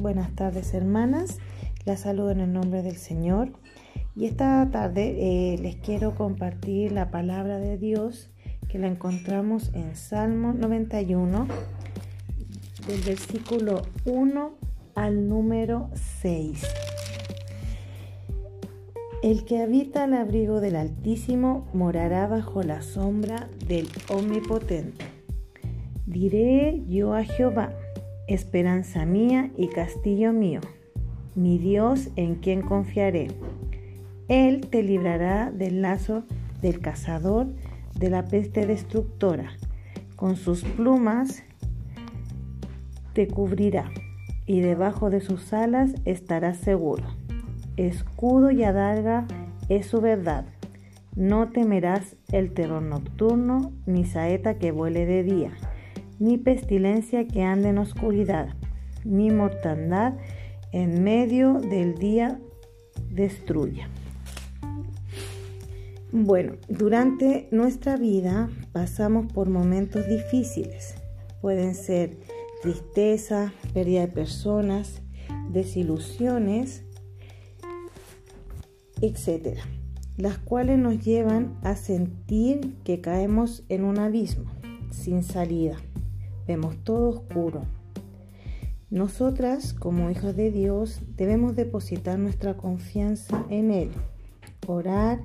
Buenas tardes hermanas, las saludo en el nombre del Señor y esta tarde eh, les quiero compartir la palabra de Dios que la encontramos en Salmo 91 del versículo 1 al número 6. El que habita al abrigo del Altísimo morará bajo la sombra del Omnipotente. Diré yo a Jehová, esperanza mía y castillo mío, mi Dios en quien confiaré. Él te librará del lazo del cazador, de la peste destructora. Con sus plumas te cubrirá y debajo de sus alas estarás seguro. Escudo y adarga es su verdad. No temerás el terror nocturno, ni saeta que vuele de día ni pestilencia que ande en oscuridad, ni mortandad en medio del día destruya. Bueno, durante nuestra vida pasamos por momentos difíciles. Pueden ser tristeza, pérdida de personas, desilusiones, etc. Las cuales nos llevan a sentir que caemos en un abismo sin salida vemos todo oscuro. Nosotras, como hijas de Dios, debemos depositar nuestra confianza en Él, orar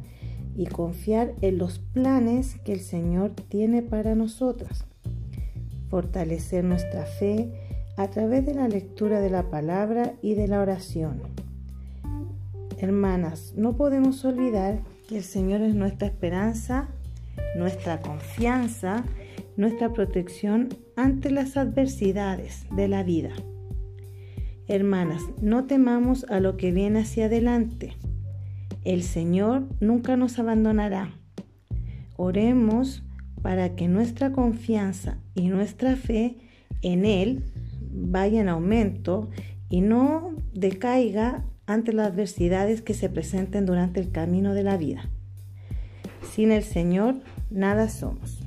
y confiar en los planes que el Señor tiene para nosotras, fortalecer nuestra fe a través de la lectura de la palabra y de la oración. Hermanas, no podemos olvidar que el Señor es nuestra esperanza, nuestra confianza nuestra protección ante las adversidades de la vida. Hermanas, no temamos a lo que viene hacia adelante. El Señor nunca nos abandonará. Oremos para que nuestra confianza y nuestra fe en Él vaya en aumento y no decaiga ante las adversidades que se presenten durante el camino de la vida. Sin el Señor, nada somos.